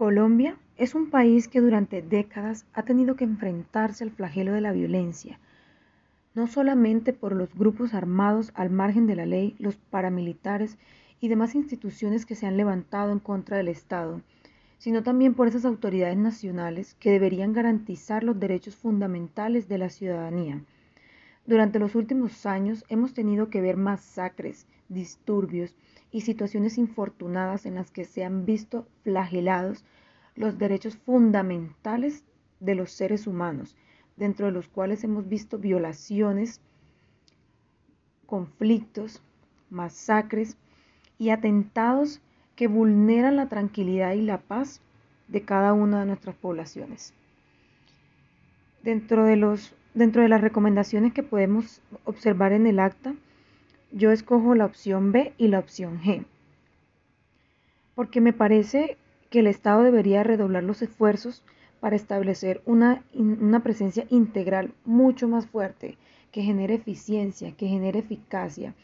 Colombia es un país que durante décadas ha tenido que enfrentarse al flagelo de la violencia, no solamente por los grupos armados al margen de la ley, los paramilitares y demás instituciones que se han levantado en contra del Estado, sino también por esas autoridades nacionales que deberían garantizar los derechos fundamentales de la ciudadanía. Durante los últimos años hemos tenido que ver masacres, disturbios y situaciones infortunadas en las que se han visto flagelados los derechos fundamentales de los seres humanos, dentro de los cuales hemos visto violaciones, conflictos, masacres y atentados que vulneran la tranquilidad y la paz de cada una de nuestras poblaciones. Dentro de, los, dentro de las recomendaciones que podemos observar en el acta, yo escojo la opción B y la opción G, porque me parece que el Estado debería redoblar los esfuerzos para establecer una, una, presencia integral mucho más fuerte, que genere eficiencia, que genere eficacia,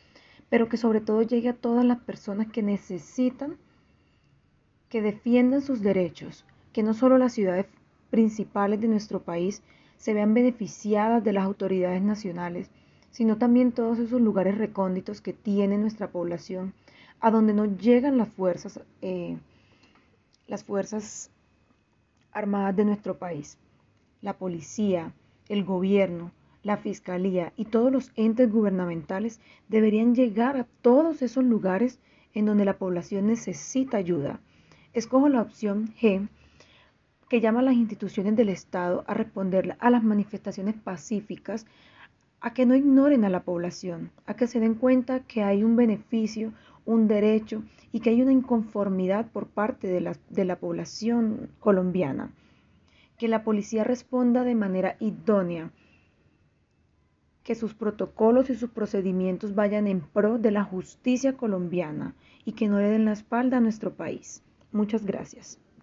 pero que sobre todo llegue a todas las personas que necesitan que defiendan sus derechos, que no solo las ciudades principales de nuestro país se vean beneficiadas de las autoridades nacionales, sino también todos esos lugares recónditos que tiene nuestra población, a donde no llegan las fuerzas, eh, las fuerzas armadas de nuestro país, la policía, el gobierno, la fiscalía y todos los entes gubernamentales deberían llegar a todos esos lugares en donde la población necesita ayuda. Escojo la opción G, que llama a las instituciones del Estado a responder a las manifestaciones pacíficas a que no ignoren a la población, a que se den cuenta que hay un beneficio, un derecho y que hay una inconformidad por parte de la, de la población colombiana. Que la policía responda de manera idónea, que sus protocolos y sus procedimientos vayan en pro de la justicia colombiana y que no le den la espalda a nuestro país. Muchas gracias.